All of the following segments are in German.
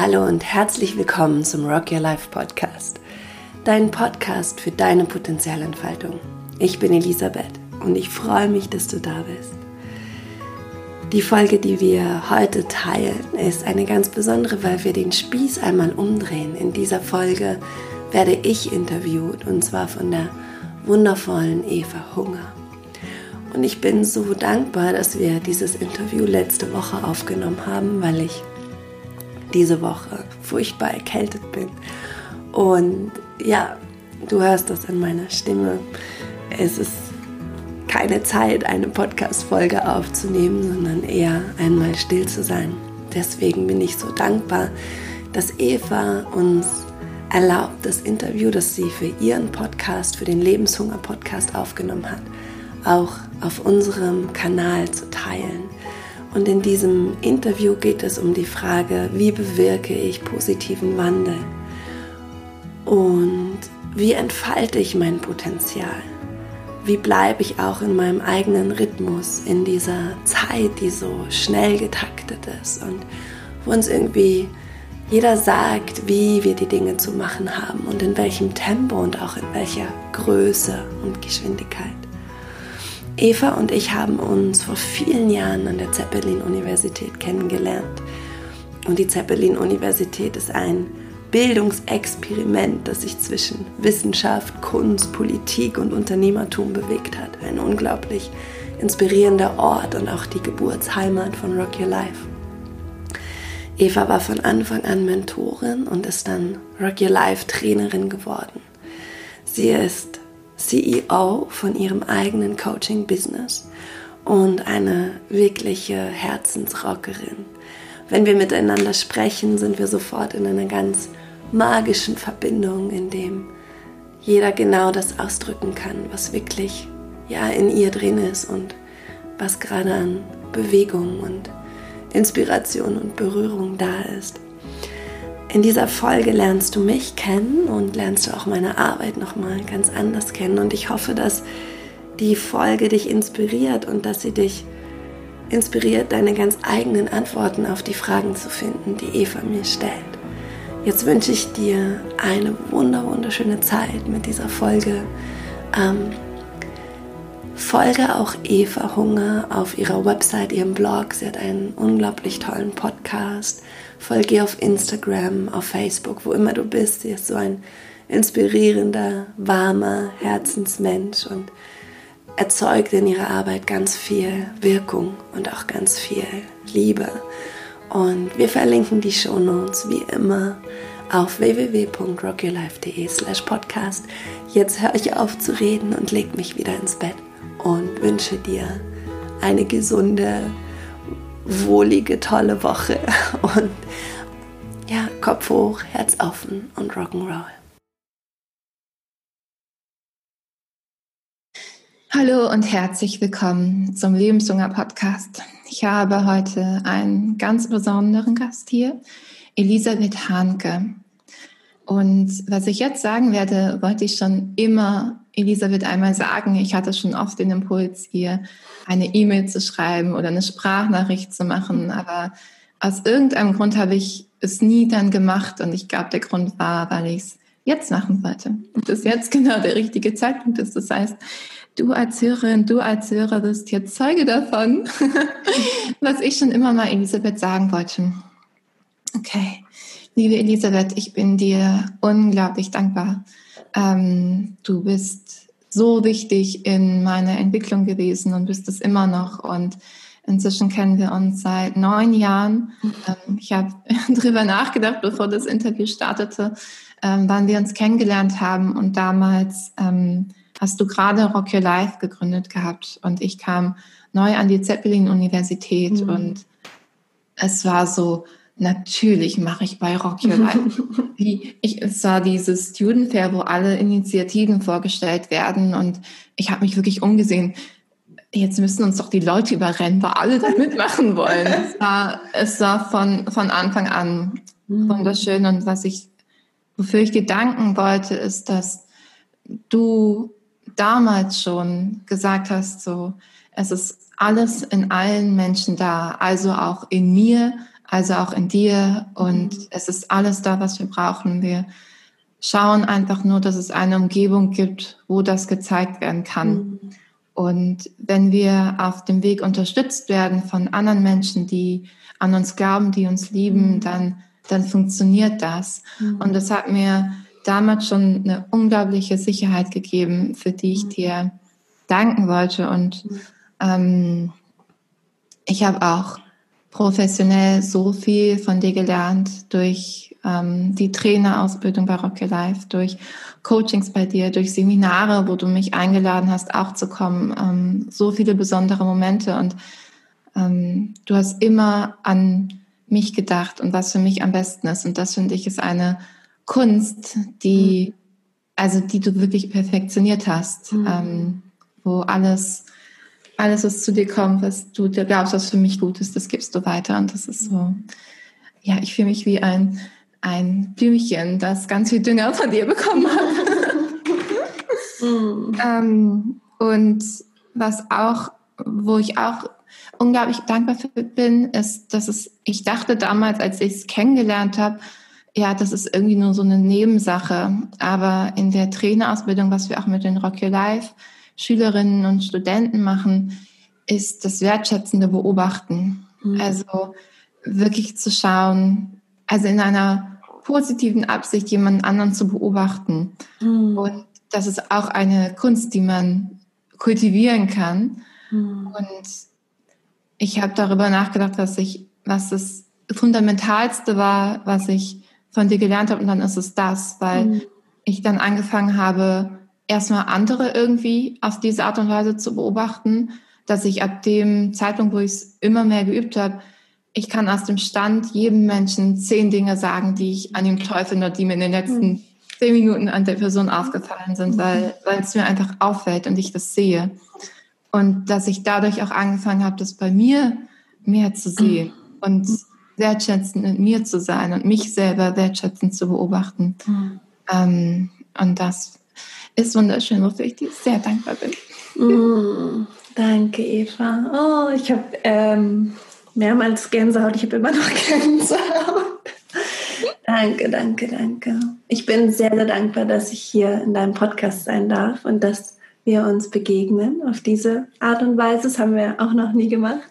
Hallo und herzlich willkommen zum Rock Your Life Podcast, dein Podcast für deine Potenzialentfaltung. Ich bin Elisabeth und ich freue mich, dass du da bist. Die Folge, die wir heute teilen, ist eine ganz besondere, weil wir den Spieß einmal umdrehen. In dieser Folge werde ich interviewt und zwar von der wundervollen Eva Hunger. Und ich bin so dankbar, dass wir dieses Interview letzte Woche aufgenommen haben, weil ich diese Woche furchtbar erkältet bin. Und ja, du hörst das an meiner Stimme. Es ist keine Zeit, eine Podcast-Folge aufzunehmen, sondern eher einmal still zu sein. Deswegen bin ich so dankbar, dass Eva uns erlaubt, das Interview, das sie für ihren Podcast, für den Lebenshunger-Podcast aufgenommen hat, auch auf unserem Kanal zu teilen. Und in diesem Interview geht es um die Frage, wie bewirke ich positiven Wandel? Und wie entfalte ich mein Potenzial? Wie bleibe ich auch in meinem eigenen Rhythmus in dieser Zeit, die so schnell getaktet ist und wo uns irgendwie jeder sagt, wie wir die Dinge zu machen haben und in welchem Tempo und auch in welcher Größe und Geschwindigkeit. Eva und ich haben uns vor vielen Jahren an der Zeppelin-Universität kennengelernt. Und die Zeppelin-Universität ist ein Bildungsexperiment, das sich zwischen Wissenschaft, Kunst, Politik und Unternehmertum bewegt hat. Ein unglaublich inspirierender Ort und auch die Geburtsheimat von Rock Your Life. Eva war von Anfang an Mentorin und ist dann Rock Your Life Trainerin geworden. Sie ist CEO von ihrem eigenen Coaching-Business und eine wirkliche Herzensrockerin. Wenn wir miteinander sprechen, sind wir sofort in einer ganz magischen Verbindung, in dem jeder genau das ausdrücken kann, was wirklich ja in ihr drin ist und was gerade an Bewegung und Inspiration und Berührung da ist. In dieser Folge lernst du mich kennen und lernst du auch meine Arbeit nochmal ganz anders kennen. Und ich hoffe, dass die Folge dich inspiriert und dass sie dich inspiriert, deine ganz eigenen Antworten auf die Fragen zu finden, die Eva mir stellt. Jetzt wünsche ich dir eine wunder wunderschöne Zeit mit dieser Folge. Ähm, folge auch Eva Hunger auf ihrer Website, ihrem Blog. Sie hat einen unglaublich tollen Podcast folge ihr auf Instagram, auf Facebook, wo immer du bist. Sie ist so ein inspirierender, warmer Herzensmensch und erzeugt in ihrer Arbeit ganz viel Wirkung und auch ganz viel Liebe. Und wir verlinken die Shownotes wie immer auf www.rockyourlife.de slash podcast. Jetzt höre ich auf zu reden und leg mich wieder ins Bett und wünsche dir eine gesunde, wohlige, tolle Woche. Und ja, Kopf hoch, Herz offen und Rock'n'Roll. Hallo und herzlich willkommen zum Lebenshunger Podcast. Ich habe heute einen ganz besonderen Gast hier, Elisabeth Hanke. Und was ich jetzt sagen werde, wollte ich schon immer Elisabeth einmal sagen. Ich hatte schon oft den Impuls, ihr eine E-Mail zu schreiben oder eine Sprachnachricht zu machen. Aber aus irgendeinem Grund habe ich es nie dann gemacht. Und ich glaube, der Grund war, weil ich es jetzt machen wollte. Und das jetzt genau der richtige Zeitpunkt ist. Das heißt, du als Hörerin, du als Hörer bist jetzt Zeuge davon, was ich schon immer mal Elisabeth sagen wollte. Okay, liebe Elisabeth, ich bin dir unglaublich dankbar. Ähm, du bist so wichtig in meiner Entwicklung gewesen und bist es immer noch. Und inzwischen kennen wir uns seit neun Jahren. Ähm, ich habe darüber nachgedacht, bevor das Interview startete, ähm, wann wir uns kennengelernt haben. Und damals ähm, hast du gerade Rock Your Life gegründet gehabt. Und ich kam neu an die Zeppelin-Universität. Mhm. Und es war so, Natürlich mache ich bei Rock Your Life. ich, es war dieses Student Fair, wo alle Initiativen vorgestellt werden und ich habe mich wirklich umgesehen. Jetzt müssen uns doch die Leute überrennen, weil alle da mitmachen wollen. Es war, es war von, von Anfang an mhm. wunderschön und was ich, wofür ich dir danken wollte, ist, dass du damals schon gesagt hast, so, es ist alles in allen Menschen da, also auch in mir, also auch in dir. Und mhm. es ist alles da, was wir brauchen. Wir schauen einfach nur, dass es eine Umgebung gibt, wo das gezeigt werden kann. Mhm. Und wenn wir auf dem Weg unterstützt werden von anderen Menschen, die an uns glauben, die uns lieben, mhm. dann, dann funktioniert das. Und das hat mir damals schon eine unglaubliche Sicherheit gegeben, für die ich dir danken wollte. Und ähm, ich habe auch professionell so viel von dir gelernt durch ähm, die Trainerausbildung bei Rocky Life, durch Coachings bei dir, durch Seminare, wo du mich eingeladen hast, auch zu kommen. Ähm, so viele besondere Momente und ähm, du hast immer an mich gedacht und was für mich am besten ist. Und das finde ich ist eine Kunst, die, also die du wirklich perfektioniert hast, mhm. ähm, wo alles, alles, was zu dir kommt, was du dir glaubst, was für mich gut ist, das gibst du weiter. Und das ist so, ja, ich fühle mich wie ein ein Blümchen, das ganz viel Dünger von dir bekommen hat. mm. ähm, und was auch, wo ich auch unglaublich dankbar für bin, ist, dass es, ich dachte damals, als ich es kennengelernt habe, ja, das ist irgendwie nur so eine Nebensache. Aber in der Trainerausbildung, was wir auch mit den Rock Your Life Schülerinnen und Studenten machen, ist das wertschätzende Beobachten. Mhm. Also wirklich zu schauen, also in einer positiven Absicht, jemanden anderen zu beobachten. Mhm. Und das ist auch eine Kunst, die man kultivieren kann. Mhm. Und ich habe darüber nachgedacht, dass ich, was das Fundamentalste war, was ich von dir gelernt habe, und dann ist es das, weil mhm. ich dann angefangen habe, erstmal andere irgendwie auf diese Art und Weise zu beobachten, dass ich ab dem Zeitpunkt, wo ich es immer mehr geübt habe, ich kann aus dem Stand jedem Menschen zehn Dinge sagen, die ich an ihm toll finde, die mir in den letzten hm. zehn Minuten an der Person aufgefallen sind, hm. weil, weil es mir einfach auffällt und ich das sehe. Und dass ich dadurch auch angefangen habe, das bei mir mehr zu sehen und wertschätzend in mir zu sein und mich selber wertschätzend zu beobachten. Mhm. Ähm, und das ist wunderschön, wofür ich dir sehr dankbar bin. Mhm. Danke, Eva. Oh, ich habe ähm, mehrmals Gänsehaut. Ich habe immer noch Gänsehaut. danke, danke, danke. Ich bin sehr, sehr dankbar, dass ich hier in deinem Podcast sein darf und dass wir uns begegnen auf diese Art und Weise. Das haben wir auch noch nie gemacht.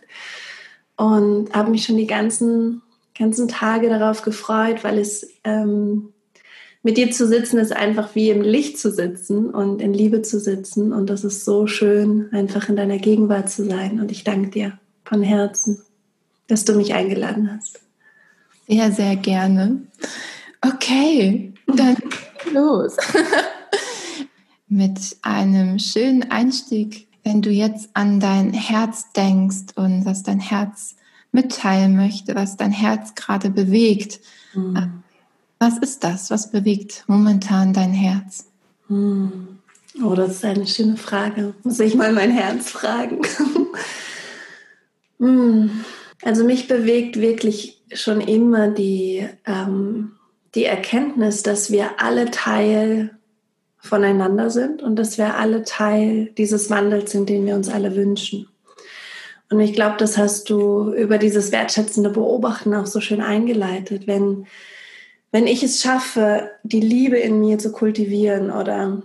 Und habe mich schon die ganzen, ganzen Tage darauf gefreut, weil es ähm, mit dir zu sitzen ist einfach wie im Licht zu sitzen und in Liebe zu sitzen. Und das ist so schön, einfach in deiner Gegenwart zu sein. Und ich danke dir von Herzen dass du mich eingeladen hast. Sehr, sehr gerne. Okay, dann los. Mit einem schönen Einstieg, wenn du jetzt an dein Herz denkst und was dein Herz mitteilen möchte, was dein Herz gerade bewegt. Mhm. Was ist das? Was bewegt momentan dein Herz? Mhm. Oh, das ist eine schöne Frage. Muss ich mal mein Herz fragen. mhm. Also mich bewegt wirklich schon immer die, ähm, die Erkenntnis, dass wir alle Teil voneinander sind und dass wir alle Teil dieses Wandels sind, den wir uns alle wünschen. Und ich glaube, das hast du über dieses wertschätzende Beobachten auch so schön eingeleitet. Wenn, wenn ich es schaffe, die Liebe in mir zu kultivieren oder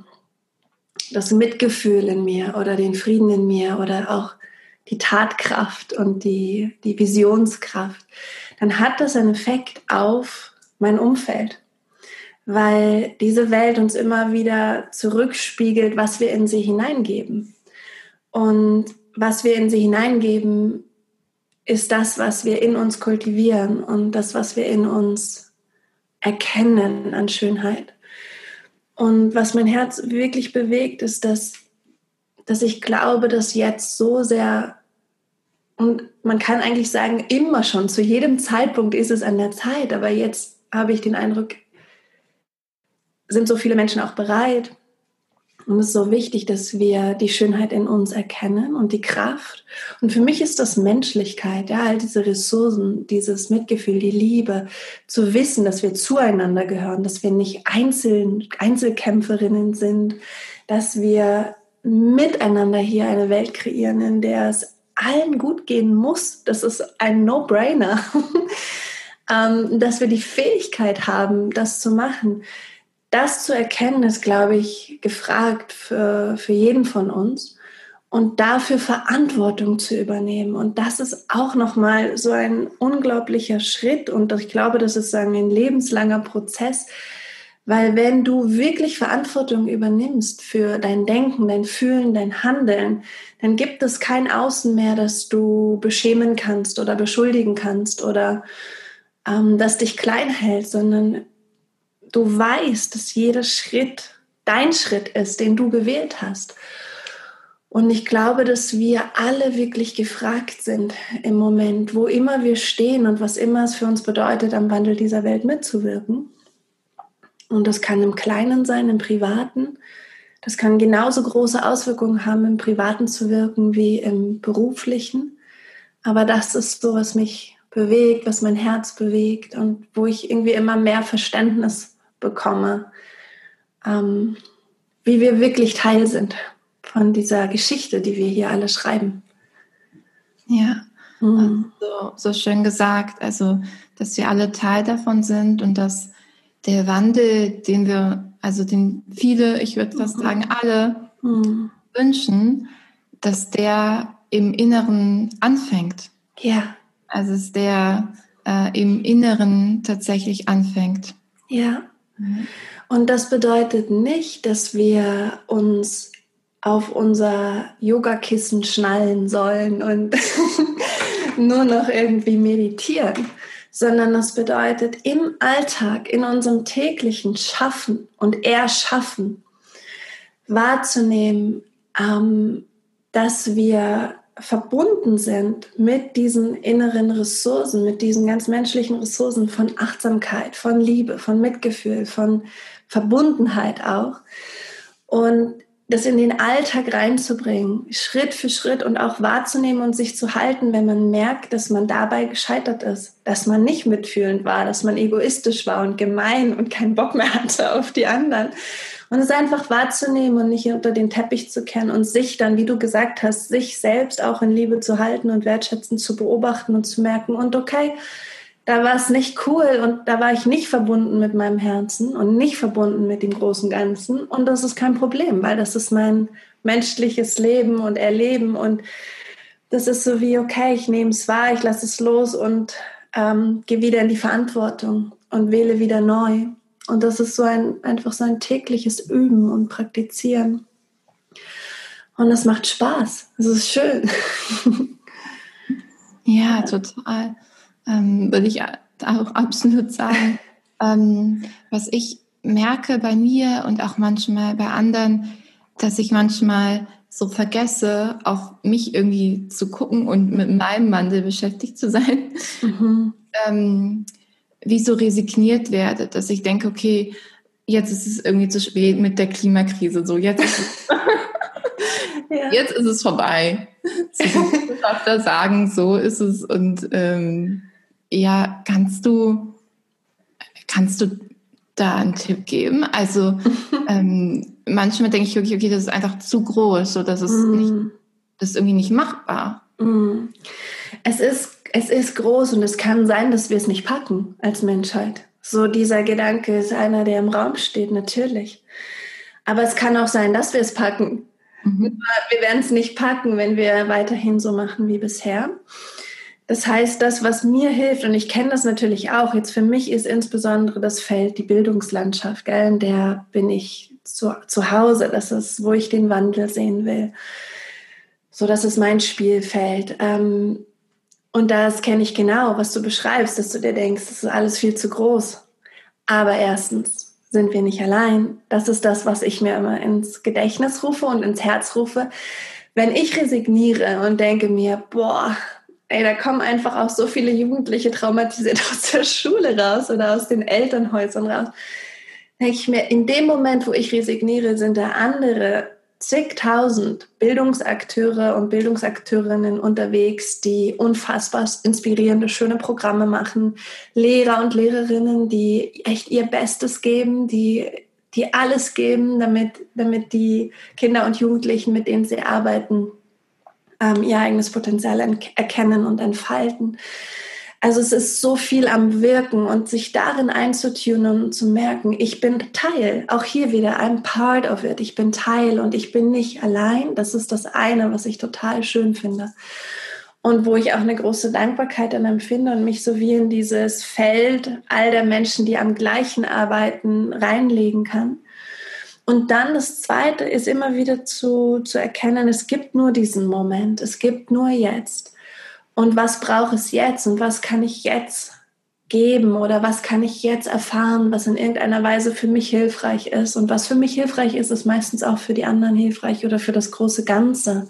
das Mitgefühl in mir oder den Frieden in mir oder auch die Tatkraft und die, die Visionskraft, dann hat das einen Effekt auf mein Umfeld, weil diese Welt uns immer wieder zurückspiegelt, was wir in sie hineingeben. Und was wir in sie hineingeben, ist das, was wir in uns kultivieren und das, was wir in uns erkennen an Schönheit. Und was mein Herz wirklich bewegt, ist, dass dass ich glaube, dass jetzt so sehr, und man kann eigentlich sagen, immer schon, zu jedem Zeitpunkt ist es an der Zeit, aber jetzt habe ich den Eindruck, sind so viele Menschen auch bereit. Und es ist so wichtig, dass wir die Schönheit in uns erkennen und die Kraft. Und für mich ist das Menschlichkeit, ja, all diese Ressourcen, dieses Mitgefühl, die Liebe, zu wissen, dass wir zueinander gehören, dass wir nicht Einzel Einzelkämpferinnen sind, dass wir miteinander hier eine Welt kreieren, in der es allen gut gehen muss. Das ist ein No-Brainer. ähm, dass wir die Fähigkeit haben, das zu machen. Das zu erkennen, ist, glaube ich, gefragt für, für jeden von uns und dafür Verantwortung zu übernehmen. Und das ist auch nochmal so ein unglaublicher Schritt. Und ich glaube, das ist ein lebenslanger Prozess, weil wenn du wirklich Verantwortung übernimmst für dein Denken, dein Fühlen, dein Handeln, dann gibt es kein Außen mehr, das du beschämen kannst oder beschuldigen kannst oder ähm, das dich klein hält, sondern du weißt, dass jeder Schritt dein Schritt ist, den du gewählt hast. Und ich glaube, dass wir alle wirklich gefragt sind im Moment, wo immer wir stehen und was immer es für uns bedeutet, am Wandel dieser Welt mitzuwirken. Und das kann im Kleinen sein, im Privaten. Das kann genauso große Auswirkungen haben, im Privaten zu wirken wie im Beruflichen. Aber das ist so, was mich bewegt, was mein Herz bewegt und wo ich irgendwie immer mehr Verständnis bekomme, ähm, wie wir wirklich Teil sind von dieser Geschichte, die wir hier alle schreiben. Ja, mhm. so, so schön gesagt. Also, dass wir alle Teil davon sind und dass der Wandel, den wir, also den viele, ich würde fast mhm. sagen alle mhm. wünschen, dass der im Inneren anfängt. Ja. Also dass der äh, im Inneren tatsächlich anfängt. Ja. Mhm. Und das bedeutet nicht, dass wir uns auf unser Yogakissen schnallen sollen und nur noch irgendwie meditieren, sondern das bedeutet im Alltag, in unserem täglichen Schaffen und Erschaffen wahrzunehmen, ähm, dass wir verbunden sind mit diesen inneren Ressourcen, mit diesen ganz menschlichen Ressourcen von Achtsamkeit, von Liebe, von Mitgefühl, von Verbundenheit auch. Und das in den Alltag reinzubringen, Schritt für Schritt und auch wahrzunehmen und sich zu halten, wenn man merkt, dass man dabei gescheitert ist, dass man nicht mitfühlend war, dass man egoistisch war und gemein und keinen Bock mehr hatte auf die anderen. Und es einfach wahrzunehmen und nicht unter den Teppich zu kennen und sich dann, wie du gesagt hast, sich selbst auch in Liebe zu halten und wertschätzend zu beobachten und zu merken, und okay, da war es nicht cool und da war ich nicht verbunden mit meinem Herzen und nicht verbunden mit dem großen Ganzen. Und das ist kein Problem, weil das ist mein menschliches Leben und Erleben. Und das ist so wie, okay, ich nehme es wahr, ich lasse es los und ähm, gehe wieder in die Verantwortung und wähle wieder neu. Und das ist so ein, einfach so ein tägliches Üben und Praktizieren. Und es macht Spaß. Es ist schön. Ja, total ähm, würde ich auch absolut sagen. ähm, was ich merke bei mir und auch manchmal bei anderen, dass ich manchmal so vergesse, auf mich irgendwie zu gucken und mit meinem Mandel beschäftigt zu sein. Mhm. ähm, wie so resigniert werde, dass ich denke, okay, jetzt ist es irgendwie zu spät mit der Klimakrise, so jetzt ist es, ja. jetzt ist es vorbei. So, Wissenschaftler sagen, so ist es und ähm, ja, kannst du, kannst du da einen Tipp geben? Also ähm, manchmal denke ich wirklich, okay, das ist einfach zu groß, so dass es mm. nicht, das ist irgendwie nicht machbar. Mm. Es ist, es ist groß und es kann sein, dass wir es nicht packen als Menschheit. So dieser Gedanke ist einer, der im Raum steht, natürlich. Aber es kann auch sein, dass wir es packen. Mhm. Wir werden es nicht packen, wenn wir weiterhin so machen wie bisher. Das heißt, das, was mir hilft, und ich kenne das natürlich auch, jetzt für mich ist insbesondere das Feld die Bildungslandschaft, gell? in der bin ich zu, zu Hause, das ist, wo ich den Wandel sehen will. So, das ist mein Spielfeld. Ähm, und das kenne ich genau, was du beschreibst, dass du dir denkst, das ist alles viel zu groß. Aber erstens sind wir nicht allein. Das ist das, was ich mir immer ins Gedächtnis rufe und ins Herz rufe. Wenn ich resigniere und denke mir, boah, ey, da kommen einfach auch so viele Jugendliche traumatisiert aus der Schule raus oder aus den Elternhäusern raus. Denke ich mir, in dem Moment, wo ich resigniere, sind da andere zigtausend Bildungsakteure und Bildungsakteurinnen unterwegs, die unfassbar inspirierende, schöne Programme machen, Lehrer und Lehrerinnen, die echt ihr Bestes geben, die, die alles geben, damit, damit die Kinder und Jugendlichen, mit denen sie arbeiten, ähm, ihr eigenes Potenzial erkennen und entfalten. Also es ist so viel am Wirken und sich darin einzutunen und zu merken, ich bin Teil. Auch hier wieder, I'm part of it. Ich bin Teil und ich bin nicht allein. Das ist das eine, was ich total schön finde. Und wo ich auch eine große Dankbarkeit dann empfinde und mich so wie in dieses Feld all der Menschen, die am gleichen arbeiten, reinlegen kann. Und dann das Zweite ist immer wieder zu, zu erkennen, es gibt nur diesen Moment, es gibt nur jetzt. Und was braucht es jetzt und was kann ich jetzt geben oder was kann ich jetzt erfahren, was in irgendeiner Weise für mich hilfreich ist. Und was für mich hilfreich ist, ist meistens auch für die anderen hilfreich oder für das große Ganze.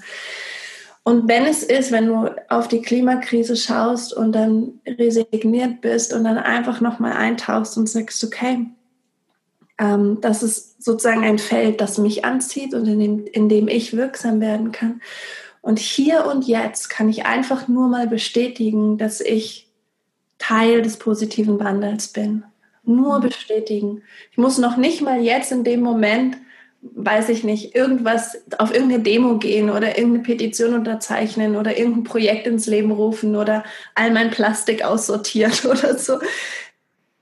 Und wenn es ist, wenn du auf die Klimakrise schaust und dann resigniert bist und dann einfach nochmal eintauchst und sagst, okay, ähm, das ist sozusagen ein Feld, das mich anzieht und in dem, in dem ich wirksam werden kann. Und hier und jetzt kann ich einfach nur mal bestätigen, dass ich Teil des positiven Wandels bin. Nur mhm. bestätigen. Ich muss noch nicht mal jetzt in dem Moment, weiß ich nicht, irgendwas auf irgendeine Demo gehen oder irgendeine Petition unterzeichnen oder irgendein Projekt ins Leben rufen oder all mein Plastik aussortieren oder so.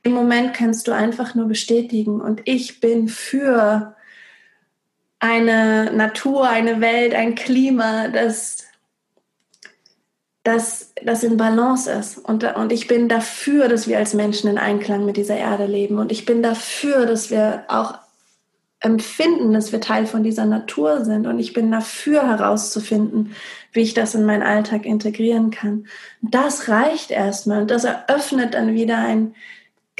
Im Moment kannst du einfach nur bestätigen und ich bin für eine Natur, eine Welt, ein Klima, das, das, das in Balance ist. Und, und ich bin dafür, dass wir als Menschen in Einklang mit dieser Erde leben. Und ich bin dafür, dass wir auch empfinden, dass wir Teil von dieser Natur sind. Und ich bin dafür herauszufinden, wie ich das in meinen Alltag integrieren kann. Das reicht erstmal und das eröffnet dann wieder ein,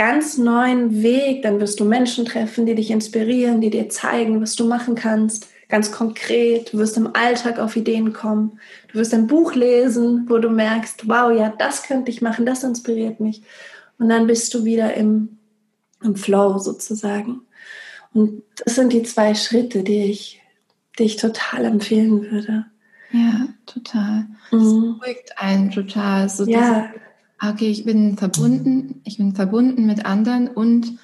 ganz neuen Weg. Dann wirst du Menschen treffen, die dich inspirieren, die dir zeigen, was du machen kannst. Ganz konkret. Du wirst im Alltag auf Ideen kommen. Du wirst ein Buch lesen, wo du merkst, wow, ja, das könnte ich machen, das inspiriert mich. Und dann bist du wieder im, im Flow sozusagen. Und das sind die zwei Schritte, die ich, die ich total empfehlen würde. Ja, total. Das mhm. beruhigt einen total. So ja. Okay, ich bin verbunden, ich bin verbunden mit anderen und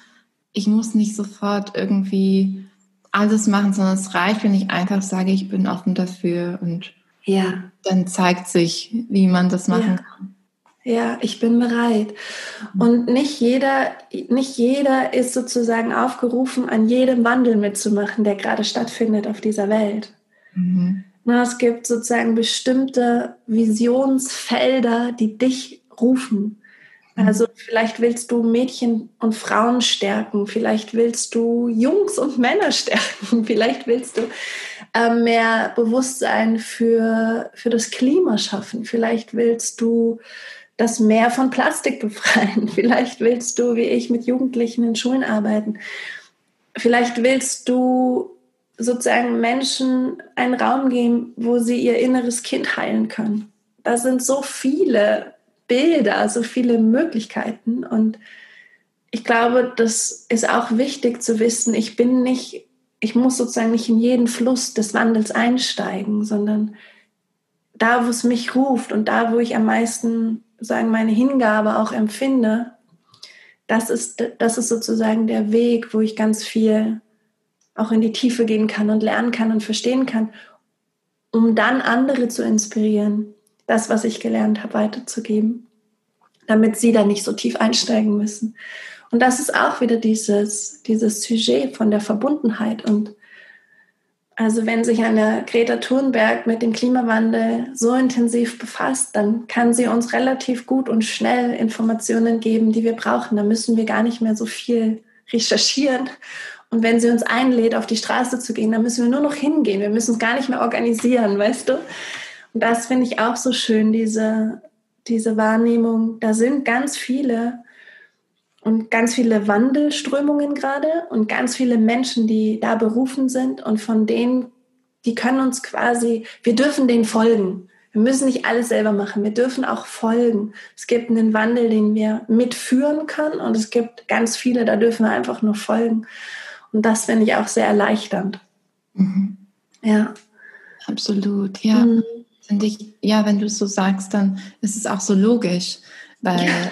ich muss nicht sofort irgendwie alles machen, sondern es reicht, wenn ich einfach sage, ich bin offen dafür und ja. dann zeigt sich, wie man das machen ja. kann. Ja, ich bin bereit. Und nicht jeder, nicht jeder ist sozusagen aufgerufen, an jedem Wandel mitzumachen, der gerade stattfindet auf dieser Welt. Mhm. Na, es gibt sozusagen bestimmte Visionsfelder, die dich rufen. Mhm. Also vielleicht willst du Mädchen und Frauen stärken, vielleicht willst du Jungs und Männer stärken, vielleicht willst du äh, mehr Bewusstsein für, für das Klima schaffen, vielleicht willst du das Meer von Plastik befreien, vielleicht willst du, wie ich, mit Jugendlichen in Schulen arbeiten, vielleicht willst du sozusagen Menschen einen Raum geben, wo sie ihr inneres Kind heilen können. Da sind so viele Bilder, so viele Möglichkeiten. Und ich glaube, das ist auch wichtig zu wissen, ich bin nicht, ich muss sozusagen nicht in jeden Fluss des Wandels einsteigen, sondern da, wo es mich ruft und da, wo ich am meisten sagen meine Hingabe auch empfinde, das ist, das ist sozusagen der Weg, wo ich ganz viel auch in die Tiefe gehen kann und lernen kann und verstehen kann, um dann andere zu inspirieren, das, was ich gelernt habe, weiterzugeben, damit sie da nicht so tief einsteigen müssen. Und das ist auch wieder dieses, dieses Sujet von der Verbundenheit. Und also wenn sich eine Greta Thunberg mit dem Klimawandel so intensiv befasst, dann kann sie uns relativ gut und schnell Informationen geben, die wir brauchen. Da müssen wir gar nicht mehr so viel recherchieren. Und wenn sie uns einlädt, auf die Straße zu gehen, dann müssen wir nur noch hingehen. Wir müssen es gar nicht mehr organisieren, weißt du? Und das finde ich auch so schön, diese, diese Wahrnehmung. Da sind ganz viele und ganz viele Wandelströmungen gerade und ganz viele Menschen, die da berufen sind und von denen, die können uns quasi, wir dürfen denen folgen. Wir müssen nicht alles selber machen, wir dürfen auch folgen. Es gibt einen Wandel, den wir mitführen können und es gibt ganz viele, da dürfen wir einfach nur folgen. Und das finde ich auch sehr erleichternd. Mhm. Ja. Absolut, ja. Mhm. Finde ich, ja, wenn du es so sagst, dann ist es auch so logisch, weil ja.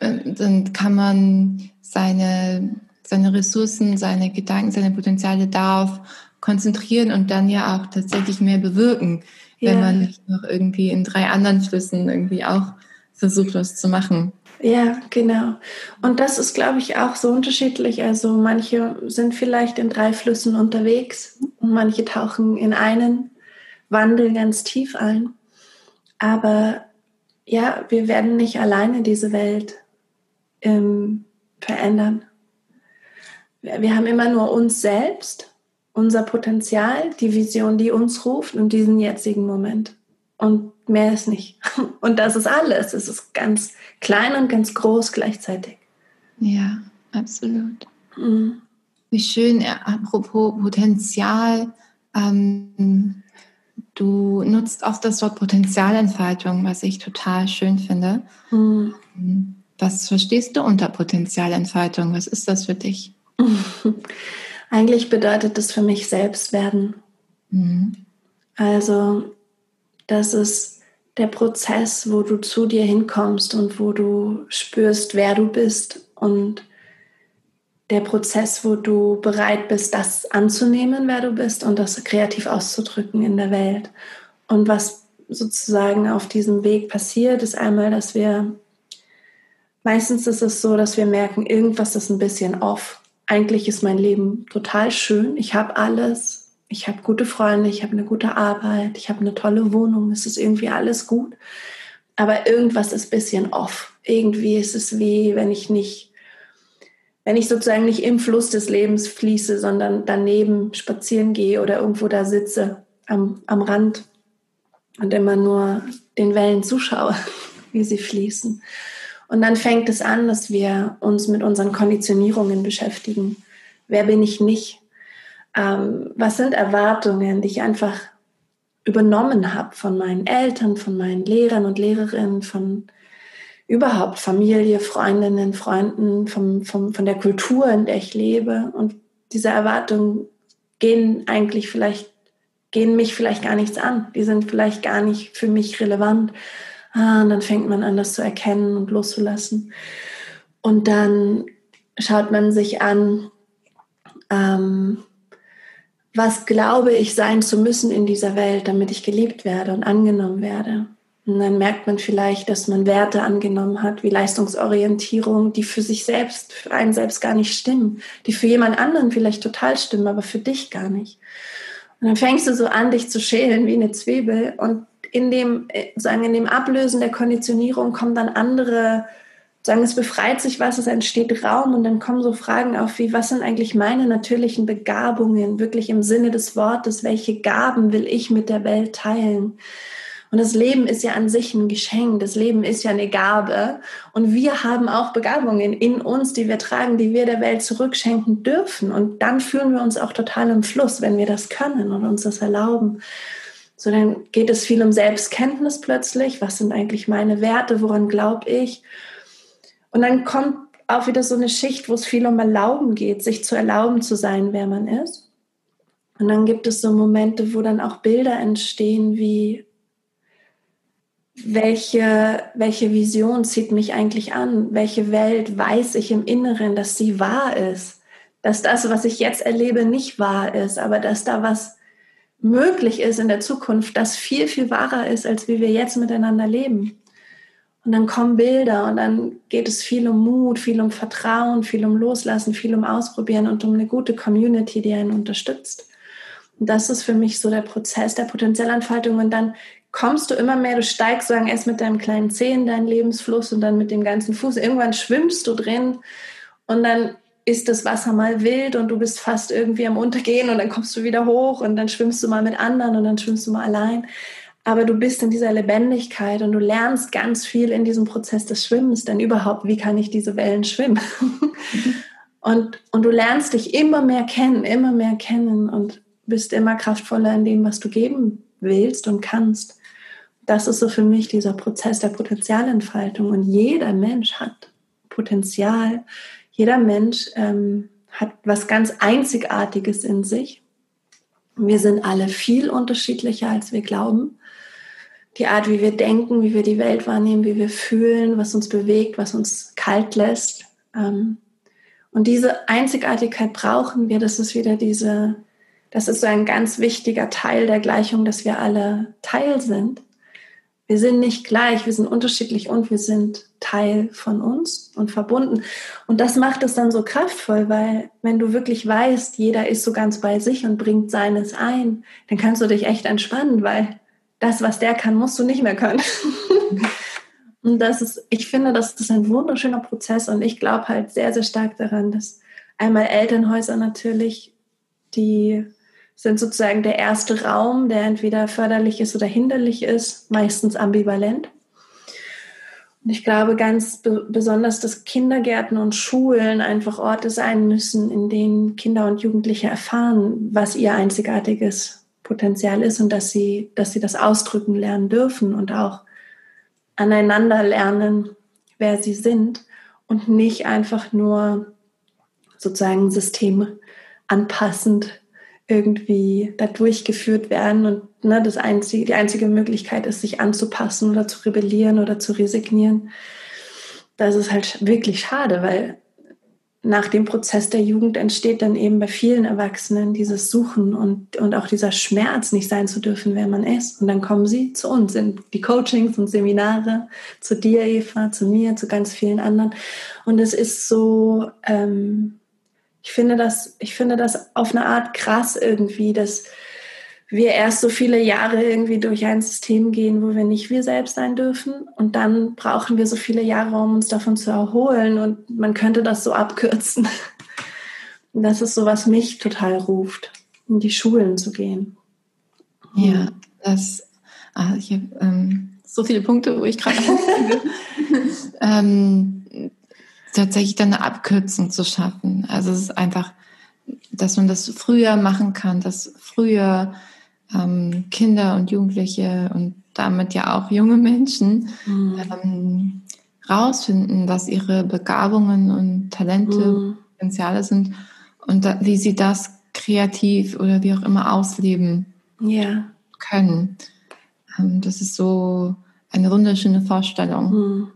dann kann man seine, seine Ressourcen, seine Gedanken, seine Potenziale darauf konzentrieren und dann ja auch tatsächlich mehr bewirken, ja. wenn man nicht noch irgendwie in drei anderen Flüssen irgendwie auch versucht, was zu machen. Ja, genau. Und das ist, glaube ich, auch so unterschiedlich. Also manche sind vielleicht in drei Flüssen unterwegs und manche tauchen in einen, wandeln ganz tief ein. Aber ja, wir werden nicht alleine diese Welt ähm, verändern. Wir haben immer nur uns selbst, unser Potenzial, die Vision, die uns ruft und diesen jetzigen Moment. Und mehr ist nicht. Und das ist alles. Es ist ganz klein und ganz groß gleichzeitig. Ja, absolut. Mhm. Wie schön, apropos Potenzial, ähm, du nutzt auch das Wort Potenzialentfaltung, was ich total schön finde. Mhm. Was verstehst du unter Potenzialentfaltung? Was ist das für dich? Eigentlich bedeutet das für mich Selbstwerden. Mhm. Also das ist der Prozess, wo du zu dir hinkommst und wo du spürst, wer du bist und der Prozess, wo du bereit bist, das anzunehmen, wer du bist und das kreativ auszudrücken in der Welt. Und was sozusagen auf diesem Weg passiert, ist einmal, dass wir, meistens ist es so, dass wir merken, irgendwas ist ein bisschen off. Eigentlich ist mein Leben total schön, ich habe alles, ich habe gute Freunde, ich habe eine gute Arbeit, ich habe eine tolle Wohnung, es ist irgendwie alles gut. Aber irgendwas ist ein bisschen off. Irgendwie ist es wie, wenn ich nicht, wenn ich sozusagen nicht im Fluss des Lebens fließe, sondern daneben spazieren gehe oder irgendwo da sitze am, am Rand und immer nur den Wellen zuschaue, wie sie fließen. Und dann fängt es an, dass wir uns mit unseren Konditionierungen beschäftigen. Wer bin ich nicht? ähm, was sind Erwartungen, die ich einfach übernommen habe von meinen Eltern, von meinen Lehrern und Lehrerinnen, von überhaupt Familie, Freundinnen, Freunden, vom, vom, von der Kultur, in der ich lebe. Und diese Erwartungen gehen eigentlich vielleicht, gehen mich vielleicht gar nichts an. Die sind vielleicht gar nicht für mich relevant. Ah, und dann fängt man an, das zu erkennen und loszulassen. Und dann schaut man sich an, ähm, was glaube ich sein zu müssen in dieser Welt, damit ich geliebt werde und angenommen werde. Und dann merkt man vielleicht, dass man Werte angenommen hat, wie Leistungsorientierung, die für sich selbst, für einen selbst gar nicht stimmen, die für jemand anderen vielleicht total stimmen, aber für dich gar nicht. Und dann fängst du so an, dich zu schälen wie eine Zwiebel und in dem, äh, sagen, in dem Ablösen der Konditionierung kommen dann andere sagen, es befreit sich was, es entsteht Raum und dann kommen so Fragen auf wie, was sind eigentlich meine natürlichen Begabungen, wirklich im Sinne des Wortes, welche Gaben will ich mit der Welt teilen? Und das Leben ist ja an sich ein Geschenk, das Leben ist ja eine Gabe und wir haben auch Begabungen in uns, die wir tragen, die wir der Welt zurückschenken dürfen und dann fühlen wir uns auch total im Fluss, wenn wir das können und uns das erlauben. So, dann geht es viel um Selbstkenntnis plötzlich. Was sind eigentlich meine Werte? Woran glaube ich? Und dann kommt auch wieder so eine Schicht, wo es viel um Erlauben geht, sich zu erlauben zu sein, wer man ist. Und dann gibt es so Momente, wo dann auch Bilder entstehen, wie welche, welche Vision zieht mich eigentlich an? Welche Welt weiß ich im Inneren, dass sie wahr ist? Dass das, was ich jetzt erlebe, nicht wahr ist, aber dass da was möglich ist in der Zukunft, das viel, viel wahrer ist, als wie wir jetzt miteinander leben. Und dann kommen Bilder und dann geht es viel um Mut, viel um Vertrauen, viel um Loslassen, viel um Ausprobieren und um eine gute Community, die einen unterstützt. Und das ist für mich so der Prozess der Potenzialentfaltung. Und dann kommst du immer mehr, du steigst sagen erst mit deinem kleinen Zeh in deinen Lebensfluss und dann mit dem ganzen Fuß. Irgendwann schwimmst du drin und dann ist das Wasser mal wild und du bist fast irgendwie am Untergehen und dann kommst du wieder hoch und dann schwimmst du mal mit anderen und dann schwimmst du mal allein aber du bist in dieser Lebendigkeit und du lernst ganz viel in diesem Prozess des Schwimmens, denn überhaupt, wie kann ich diese Wellen schwimmen? und, und du lernst dich immer mehr kennen, immer mehr kennen und bist immer kraftvoller in dem, was du geben willst und kannst. Das ist so für mich dieser Prozess der Potenzialentfaltung. Und jeder Mensch hat Potenzial. Jeder Mensch ähm, hat was ganz Einzigartiges in sich. Wir sind alle viel unterschiedlicher, als wir glauben die Art, wie wir denken, wie wir die Welt wahrnehmen, wie wir fühlen, was uns bewegt, was uns kalt lässt. Ähm, und diese Einzigartigkeit brauchen wir. Das ist wieder diese, das ist so ein ganz wichtiger Teil der Gleichung, dass wir alle Teil sind. Wir sind nicht gleich, wir sind unterschiedlich und wir sind Teil von uns und verbunden. Und das macht es dann so kraftvoll, weil wenn du wirklich weißt, jeder ist so ganz bei sich und bringt seines ein, dann kannst du dich echt entspannen, weil das, was der kann, musst du nicht mehr können. und das ist, ich finde, das ist ein wunderschöner Prozess und ich glaube halt sehr, sehr stark daran, dass einmal Elternhäuser natürlich, die sind sozusagen der erste Raum, der entweder förderlich ist oder hinderlich ist, meistens ambivalent. Und ich glaube ganz be besonders, dass Kindergärten und Schulen einfach Orte sein müssen, in denen Kinder und Jugendliche erfahren, was ihr einzigartiges Potenzial ist und dass sie, dass sie das ausdrücken lernen dürfen und auch aneinander lernen, wer sie sind und nicht einfach nur sozusagen systemanpassend irgendwie da durchgeführt werden und ne, das einzige, die einzige Möglichkeit ist, sich anzupassen oder zu rebellieren oder zu resignieren. Das ist halt wirklich schade, weil nach dem Prozess der Jugend entsteht dann eben bei vielen Erwachsenen dieses Suchen und, und auch dieser Schmerz, nicht sein zu dürfen, wer man ist. Und dann kommen sie zu uns in die Coachings und Seminare, zu dir, Eva, zu mir, zu ganz vielen anderen. Und es ist so, ähm, ich finde das, ich finde das auf eine Art krass irgendwie, dass wir erst so viele Jahre irgendwie durch ein System gehen, wo wir nicht wir selbst sein dürfen. Und dann brauchen wir so viele Jahre, um uns davon zu erholen. Und man könnte das so abkürzen. Und das ist so, was mich total ruft, in die Schulen zu gehen. Ja, das, ah, ich habe ähm, so viele Punkte, wo ich gerade ähm, tatsächlich dann eine Abkürzung zu schaffen. Also es ist einfach, dass man das früher machen kann, dass früher ähm, Kinder und Jugendliche und damit ja auch junge Menschen mhm. ähm, rausfinden, was ihre Begabungen und Talente, mhm. Potenziale sind und da, wie sie das kreativ oder wie auch immer ausleben ja. können. Ähm, das ist so eine wunderschöne Vorstellung. Hm.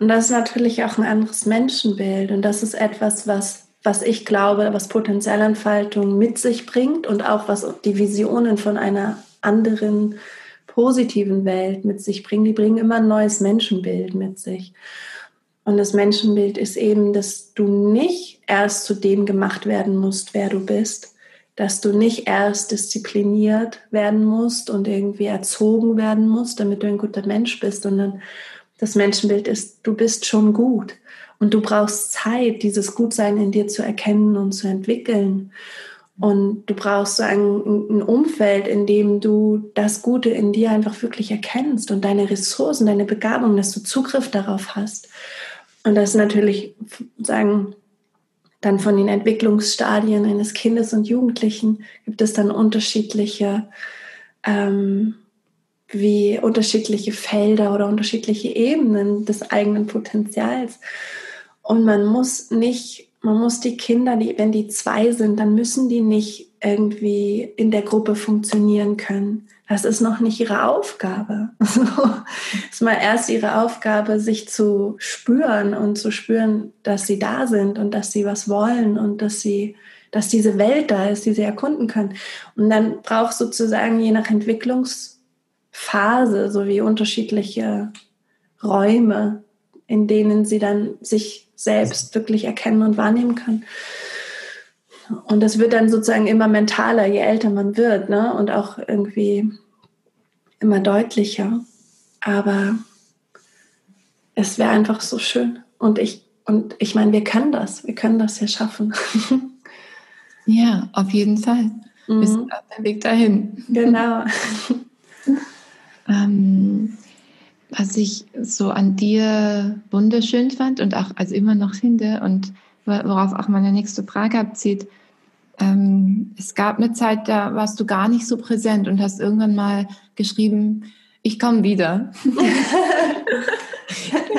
Und das ist natürlich auch ein anderes Menschenbild. Und das ist etwas, was, was ich glaube, was Potenzialentfaltung mit sich bringt und auch was die Visionen von einer anderen positiven Welt mit sich bringen. Die bringen immer ein neues Menschenbild mit sich. Und das Menschenbild ist eben, dass du nicht erst zu dem gemacht werden musst, wer du bist, dass du nicht erst diszipliniert werden musst und irgendwie erzogen werden musst, damit du ein guter Mensch bist, sondern das Menschenbild ist, du bist schon gut und du brauchst Zeit, dieses Gutsein in dir zu erkennen und zu entwickeln. Und du brauchst so ein, ein, Umfeld, in dem du das Gute in dir einfach wirklich erkennst und deine Ressourcen, deine Begabung, dass du Zugriff darauf hast. Und das ist natürlich, sagen, dann von den Entwicklungsstadien eines Kindes und Jugendlichen gibt es dann unterschiedliche, ähm, wie unterschiedliche Felder oder unterschiedliche Ebenen des eigenen Potenzials. Und man muss nicht, man muss die Kinder, die, wenn die zwei sind, dann müssen die nicht irgendwie in der Gruppe funktionieren können. Das ist noch nicht ihre Aufgabe. es ist mal erst ihre Aufgabe, sich zu spüren und zu spüren, dass sie da sind und dass sie was wollen und dass sie, dass diese Welt da ist, die sie erkunden können. Und dann braucht sozusagen je nach Entwicklungsphase so wie unterschiedliche Räume, in denen sie dann sich selbst wirklich erkennen und wahrnehmen können. Und das wird dann sozusagen immer mentaler, je älter man wird, ne? Und auch irgendwie immer deutlicher. Aber es wäre einfach so schön. Und ich, und ich meine, wir können das. Wir können das ja schaffen. ja, auf jeden Fall. Mhm. Wir sind auf dem Weg dahin. Genau. ähm, was ich so an dir wunderschön fand und auch also immer noch finde und worauf auch meine nächste Frage abzieht, ähm, es gab eine Zeit, da warst du gar nicht so präsent und hast irgendwann mal geschrieben, ich komme wieder. Mir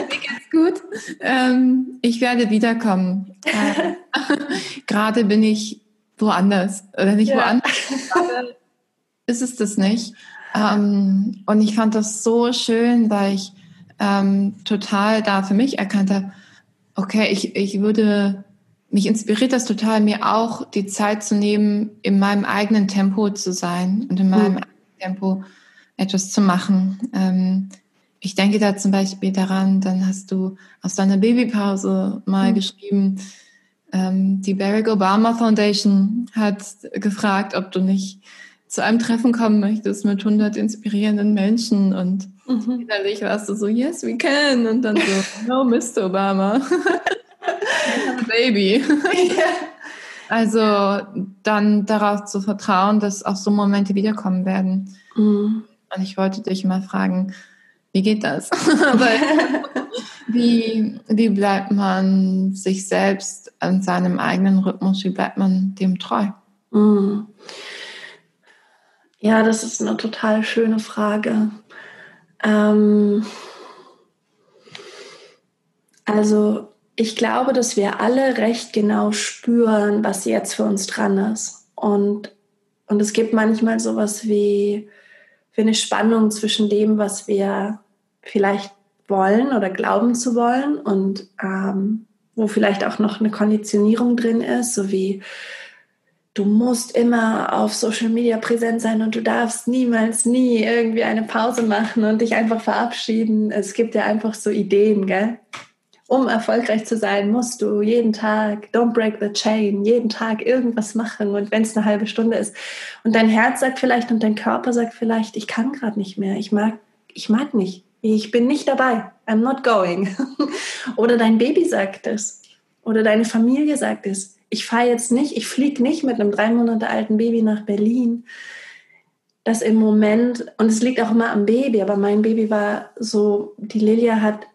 geht's gut. Ähm, ich werde wiederkommen. Äh, Gerade bin ich woanders oder nicht ja. woanders. Gerade ist es das nicht. Ähm, und ich fand das so schön, weil ich ähm, total da für mich erkannt habe, okay, ich, ich würde mich inspiriert das total, mir auch die Zeit zu nehmen, in meinem eigenen Tempo zu sein und in meinem mhm. Tempo etwas zu machen. Ähm, ich denke da zum Beispiel daran, dann hast du aus deiner Babypause mal mhm. geschrieben, ähm, die Barack Obama Foundation hat gefragt, ob du nicht zu einem Treffen kommen möchtest mit 100 inspirierenden Menschen und mhm. innerlich warst du so, yes, we can und dann so, no, Mr. Obama. Baby. Also dann darauf zu vertrauen, dass auch so Momente wiederkommen werden. Mhm. Und ich wollte dich mal fragen, wie geht das? wie, wie bleibt man sich selbst an seinem eigenen Rhythmus? Wie bleibt man dem treu? Mhm. Ja, das ist eine total schöne Frage. Ähm also ich glaube, dass wir alle recht genau spüren, was jetzt für uns dran ist. Und, und es gibt manchmal sowas wie, wie eine Spannung zwischen dem, was wir vielleicht wollen oder glauben zu wollen und ähm, wo vielleicht auch noch eine Konditionierung drin ist, so wie du musst immer auf Social Media präsent sein und du darfst niemals, nie irgendwie eine Pause machen und dich einfach verabschieden. Es gibt ja einfach so Ideen, gell? Um erfolgreich zu sein, musst du jeden Tag, don't break the chain, jeden Tag irgendwas machen und wenn es eine halbe Stunde ist. Und dein Herz sagt vielleicht und dein Körper sagt vielleicht, ich kann gerade nicht mehr, ich mag, ich mag nicht ich bin nicht dabei. I'm not going. Oder dein Baby sagt es. Oder deine Familie sagt es. Ich fahre jetzt nicht, ich fliege nicht mit einem drei Monate alten Baby nach Berlin. Das im Moment, und es liegt auch immer am Baby, aber mein Baby war so, die Lilia hat,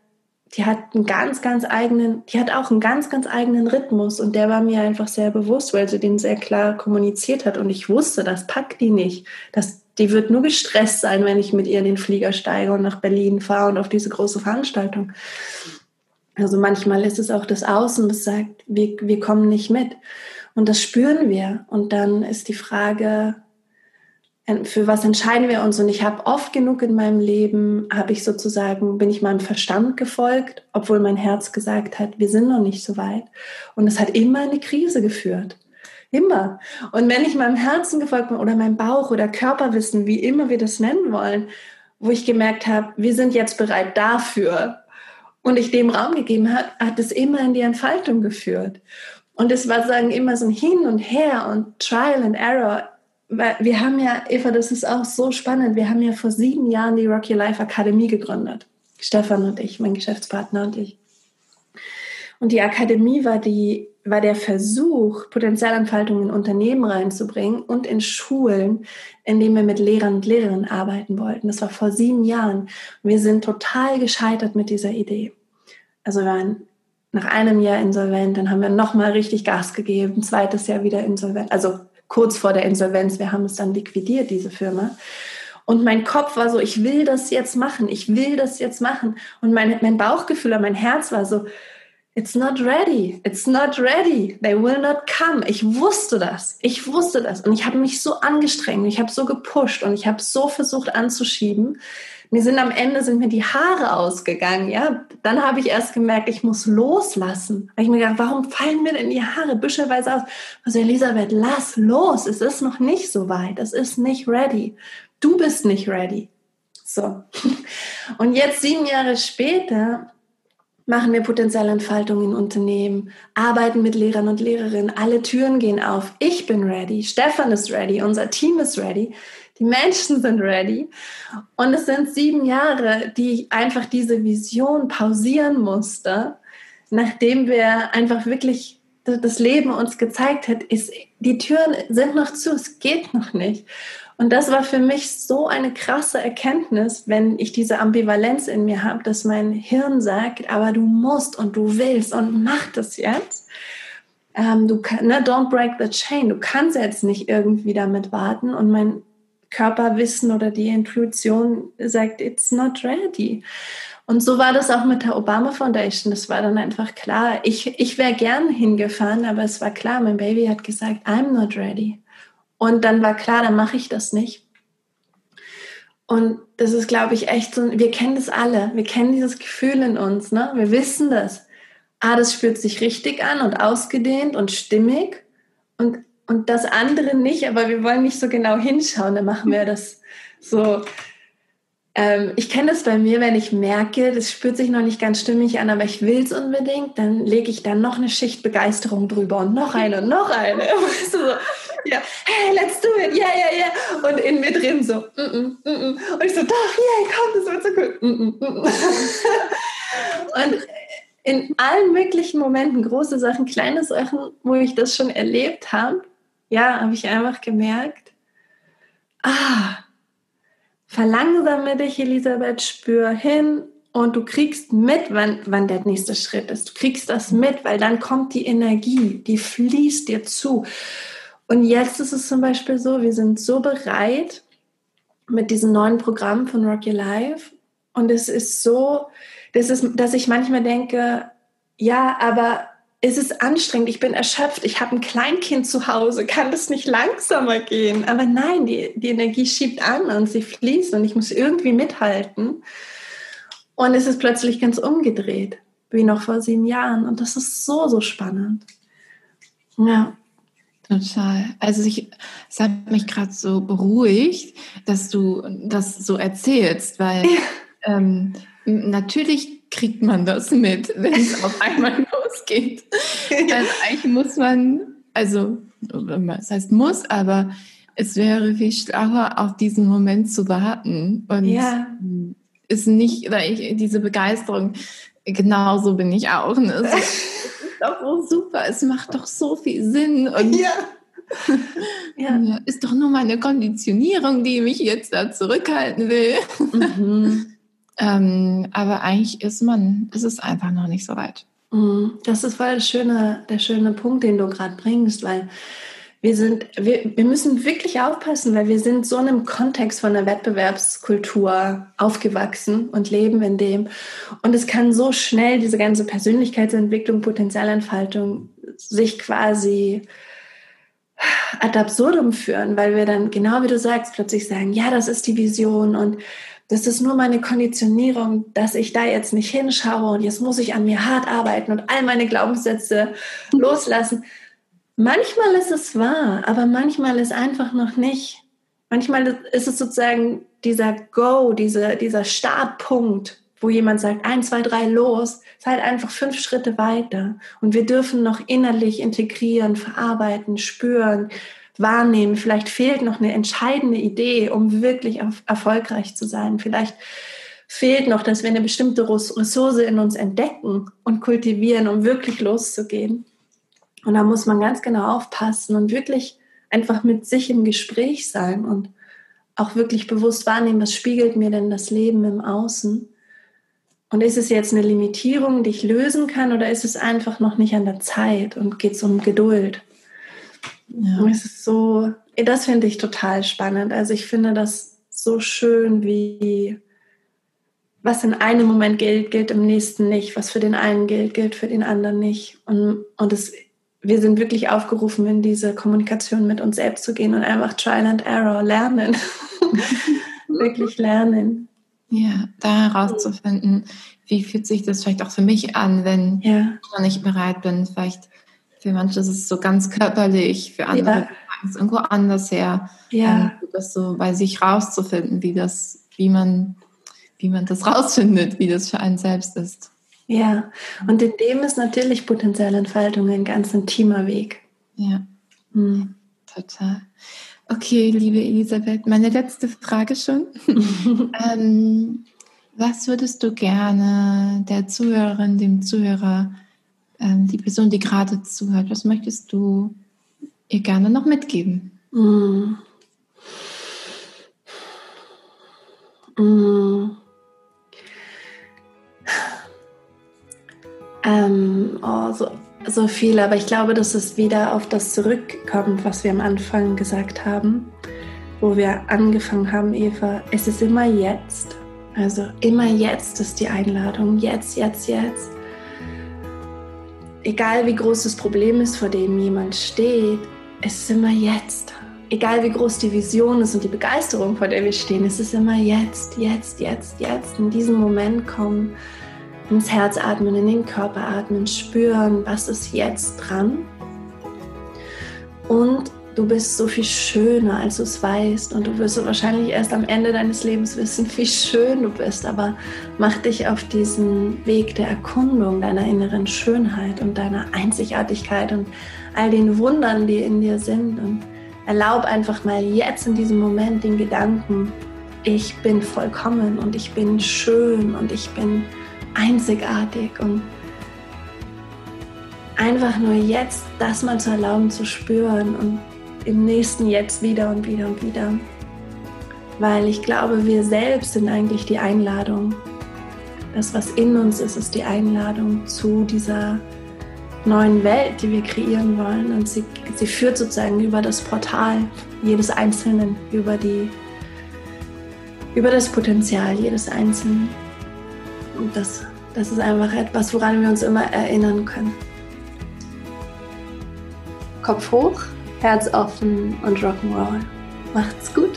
die hat einen ganz, ganz eigenen, die hat auch einen ganz, ganz eigenen Rhythmus und der war mir einfach sehr bewusst, weil sie den sehr klar kommuniziert hat und ich wusste, das packt die nicht. Das die wird nur gestresst sein, wenn ich mit ihr in den Flieger steige und nach Berlin fahre und auf diese große Veranstaltung. Also manchmal ist es auch das Außen, das sagt, wir, wir kommen nicht mit. Und das spüren wir. Und dann ist die Frage, für was entscheiden wir uns? Und ich habe oft genug in meinem Leben, habe ich sozusagen, bin ich meinem Verstand gefolgt, obwohl mein Herz gesagt hat, wir sind noch nicht so weit. Und es hat immer eine Krise geführt. Immer. Und wenn ich meinem Herzen gefolgt bin oder meinem Bauch oder Körperwissen, wie immer wir das nennen wollen, wo ich gemerkt habe, wir sind jetzt bereit dafür und ich dem Raum gegeben habe, hat es immer in die Entfaltung geführt. Und es war sagen immer so ein Hin und Her und Trial and Error. Wir haben ja, Eva, das ist auch so spannend. Wir haben ja vor sieben Jahren die Rocky Life Akademie gegründet. Stefan und ich, mein Geschäftspartner und ich. Und die Akademie war die war der Versuch, Potenzialentfaltung in Unternehmen reinzubringen und in Schulen, indem wir mit Lehrern und Lehrerinnen arbeiten wollten. Das war vor sieben Jahren. wir sind total gescheitert mit dieser Idee. Also wir waren nach einem Jahr insolvent, dann haben wir nochmal richtig Gas gegeben, zweites Jahr wieder insolvent, also kurz vor der Insolvenz. Wir haben es dann liquidiert, diese Firma. Und mein Kopf war so, ich will das jetzt machen, ich will das jetzt machen. Und mein, mein Bauchgefühl und mein Herz war so, It's not ready. It's not ready. They will not come. Ich wusste das. Ich wusste das. Und ich habe mich so angestrengt. Ich habe so gepusht und ich habe so versucht anzuschieben. Mir sind am Ende sind mir die Haare ausgegangen. Ja, dann habe ich erst gemerkt, ich muss loslassen. Habe ich mir gedacht, warum fallen mir denn die Haare büschelweise aus? Also Elisabeth, lass los. Es ist noch nicht so weit. Es ist nicht ready. Du bist nicht ready. So. Und jetzt sieben Jahre später machen wir Potenzialentfaltung in Unternehmen, arbeiten mit Lehrern und Lehrerinnen, alle Türen gehen auf. Ich bin ready, Stefan ist ready, unser Team ist ready, die Menschen sind ready. Und es sind sieben Jahre, die ich einfach diese Vision pausieren musste, nachdem wir einfach wirklich das Leben uns gezeigt hat, ist, die Türen sind noch zu, es geht noch nicht. Und das war für mich so eine krasse Erkenntnis, wenn ich diese Ambivalenz in mir habe, dass mein Hirn sagt, aber du musst und du willst und mach das jetzt. Ähm, du kann, ne, don't break the chain. Du kannst jetzt nicht irgendwie damit warten. Und mein Körperwissen oder die Intuition sagt, it's not ready. Und so war das auch mit der Obama Foundation. Das war dann einfach klar. Ich, ich wäre gern hingefahren, aber es war klar, mein Baby hat gesagt, I'm not ready. Und dann war klar, dann mache ich das nicht. Und das ist, glaube ich, echt so, wir kennen das alle. Wir kennen dieses Gefühl in uns, ne? Wir wissen das. Ah, das fühlt sich richtig an und ausgedehnt und stimmig. Und, und das andere nicht, aber wir wollen nicht so genau hinschauen. Dann machen wir das so ähm, ich kenne das bei mir, wenn ich merke, das spürt sich noch nicht ganz stimmig an, aber ich will es unbedingt, dann lege ich dann noch eine Schicht Begeisterung drüber und noch eine und noch eine. ja, hey, let's do it, yeah, yeah, yeah. Und in mir drin so, mm -mm, mm -mm. und ich so, doch, yeah, komm, das wird so cool. Mm -mm, mm -mm. und in allen möglichen Momenten, große Sachen, kleine Sachen, wo ich das schon erlebt habe, ja, habe ich einfach gemerkt, ah, verlangsame dich, Elisabeth, spür hin und du kriegst mit, wann, wann der nächste Schritt ist. Du kriegst das mit, weil dann kommt die Energie, die fließt dir zu. Und jetzt ist es zum Beispiel so, wir sind so bereit mit diesem neuen Programm von Rock Your Life. Und es ist so, das ist, dass ich manchmal denke, ja, aber es ist anstrengend, ich bin erschöpft, ich habe ein Kleinkind zu Hause, kann das nicht langsamer gehen? Aber nein, die, die Energie schiebt an und sie fließt und ich muss irgendwie mithalten. Und es ist plötzlich ganz umgedreht, wie noch vor sieben Jahren. Und das ist so, so spannend. Ja. Total. Also ich, es hat mich gerade so beruhigt, dass du das so erzählst, weil ja. ähm, natürlich kriegt man das mit, wenn es auf einmal losgeht. Also eigentlich muss man, also das heißt muss, aber es wäre viel schlauer, auf diesen Moment zu warten und ja. ist nicht, diese Begeisterung, genauso bin ich auch. Ne? ist doch so super, es macht doch so viel Sinn und ja. ja. Ist doch nur meine Konditionierung, die mich jetzt da zurückhalten will. Mhm. ähm, aber eigentlich ist man, ist es einfach noch nicht so weit. Mhm. Das ist voll der schöne, der schöne Punkt, den du gerade bringst, weil wir sind, wir, wir müssen wirklich aufpassen, weil wir sind so in einem Kontext von einer Wettbewerbskultur aufgewachsen und leben in dem. Und es kann so schnell diese ganze Persönlichkeitsentwicklung, Potenzialentfaltung sich quasi ad absurdum führen, weil wir dann, genau wie du sagst, plötzlich sagen, ja, das ist die Vision und das ist nur meine Konditionierung, dass ich da jetzt nicht hinschaue und jetzt muss ich an mir hart arbeiten und all meine Glaubenssätze loslassen. Manchmal ist es wahr, aber manchmal ist einfach noch nicht. Manchmal ist es sozusagen dieser Go, diese, dieser Startpunkt, wo jemand sagt, eins, zwei, drei, los, ist halt einfach fünf Schritte weiter. Und wir dürfen noch innerlich integrieren, verarbeiten, spüren, wahrnehmen. Vielleicht fehlt noch eine entscheidende Idee, um wirklich erfolgreich zu sein. Vielleicht fehlt noch, dass wir eine bestimmte Ressource in uns entdecken und kultivieren, um wirklich loszugehen. Und da muss man ganz genau aufpassen und wirklich einfach mit sich im Gespräch sein und auch wirklich bewusst wahrnehmen, was spiegelt mir denn das Leben im Außen? Und ist es jetzt eine Limitierung, die ich lösen kann, oder ist es einfach noch nicht an der Zeit und geht es um Geduld? Ja. Und es ist so, das finde ich total spannend. Also ich finde das so schön, wie was in einem Moment gilt, gilt im nächsten nicht. Was für den einen gilt, gilt für den anderen nicht. Und, und es, wir sind wirklich aufgerufen, in diese Kommunikation mit uns selbst zu gehen und einfach Trial and Error lernen. wirklich lernen. Ja, da herauszufinden, wie fühlt sich das vielleicht auch für mich an, wenn ja. ich noch nicht bereit bin. Vielleicht für manche ist es so ganz körperlich, für andere ja. ist es irgendwo anders her. Ja. Ähm, das so bei sich rauszufinden, wie das, wie man, wie man das rausfindet, wie das für einen selbst ist. Ja, und in dem ist natürlich potenzielle Entfaltung ein ganz intimer Weg. Ja, hm. total. Okay, liebe Elisabeth, meine letzte Frage schon. ähm, was würdest du gerne der Zuhörerin, dem Zuhörer, ähm, die Person, die gerade zuhört, was möchtest du ihr gerne noch mitgeben? Mm. Mm. Ähm, oh, so so viel, aber ich glaube, dass es wieder auf das zurückkommt, was wir am Anfang gesagt haben, wo wir angefangen haben, Eva. Es ist immer jetzt. Also immer jetzt ist die Einladung. Jetzt, jetzt, jetzt. Egal wie groß das Problem ist, vor dem jemand steht, es ist immer jetzt. Egal wie groß die Vision ist und die Begeisterung, vor der wir stehen, es ist immer jetzt, jetzt, jetzt, jetzt. In diesem Moment kommen ins Herz atmen, in den Körper atmen, spüren, was ist jetzt dran. Und du bist so viel schöner, als du es weißt. Und du wirst wahrscheinlich erst am Ende deines Lebens wissen, wie schön du bist. Aber mach dich auf diesen Weg der Erkundung deiner inneren Schönheit und deiner Einzigartigkeit und all den Wundern, die in dir sind. Und erlaub einfach mal jetzt in diesem Moment den Gedanken, ich bin vollkommen und ich bin schön und ich bin einzigartig und einfach nur jetzt das mal zu erlauben zu spüren und im nächsten Jetzt wieder und wieder und wieder. Weil ich glaube, wir selbst sind eigentlich die Einladung. Das, was in uns ist, ist die Einladung zu dieser neuen Welt, die wir kreieren wollen. Und sie, sie führt sozusagen über das Portal jedes Einzelnen, über, die, über das Potenzial jedes Einzelnen. Und das, das ist einfach etwas, woran wir uns immer erinnern können. Kopf hoch Herz offen und Rock'n'Roll. Macht's gut!